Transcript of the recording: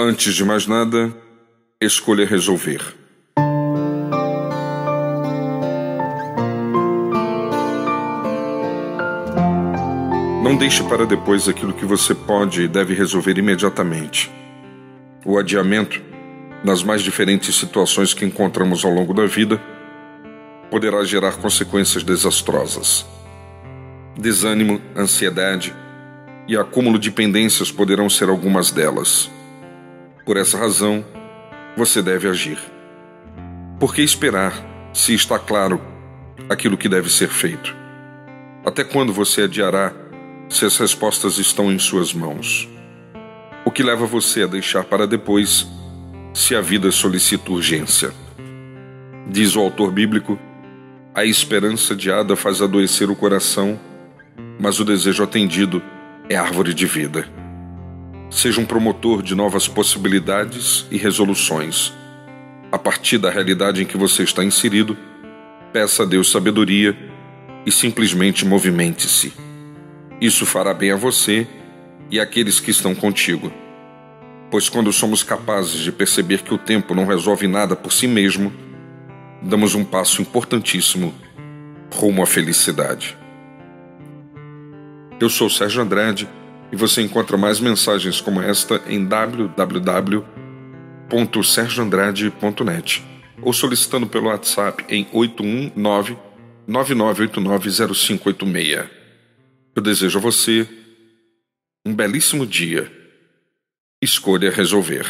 Antes de mais nada, escolha resolver. Não deixe para depois aquilo que você pode e deve resolver imediatamente. O adiamento, nas mais diferentes situações que encontramos ao longo da vida, poderá gerar consequências desastrosas. Desânimo, ansiedade e acúmulo de pendências poderão ser algumas delas. Por essa razão, você deve agir. Por que esperar se está claro aquilo que deve ser feito? Até quando você adiará se as respostas estão em suas mãos? O que leva você a deixar para depois se a vida solicita urgência? Diz o autor bíblico: a esperança adiada faz adoecer o coração, mas o desejo atendido é árvore de vida. Seja um promotor de novas possibilidades e resoluções. A partir da realidade em que você está inserido, peça a Deus sabedoria e simplesmente movimente-se. Isso fará bem a você e àqueles que estão contigo. Pois quando somos capazes de perceber que o tempo não resolve nada por si mesmo, damos um passo importantíssimo rumo à felicidade. Eu sou Sérgio Andrade e você encontra mais mensagens como esta em www.sergioandrade.net ou solicitando pelo WhatsApp em 819 99890586. Eu desejo a você um belíssimo dia. Escolha resolver.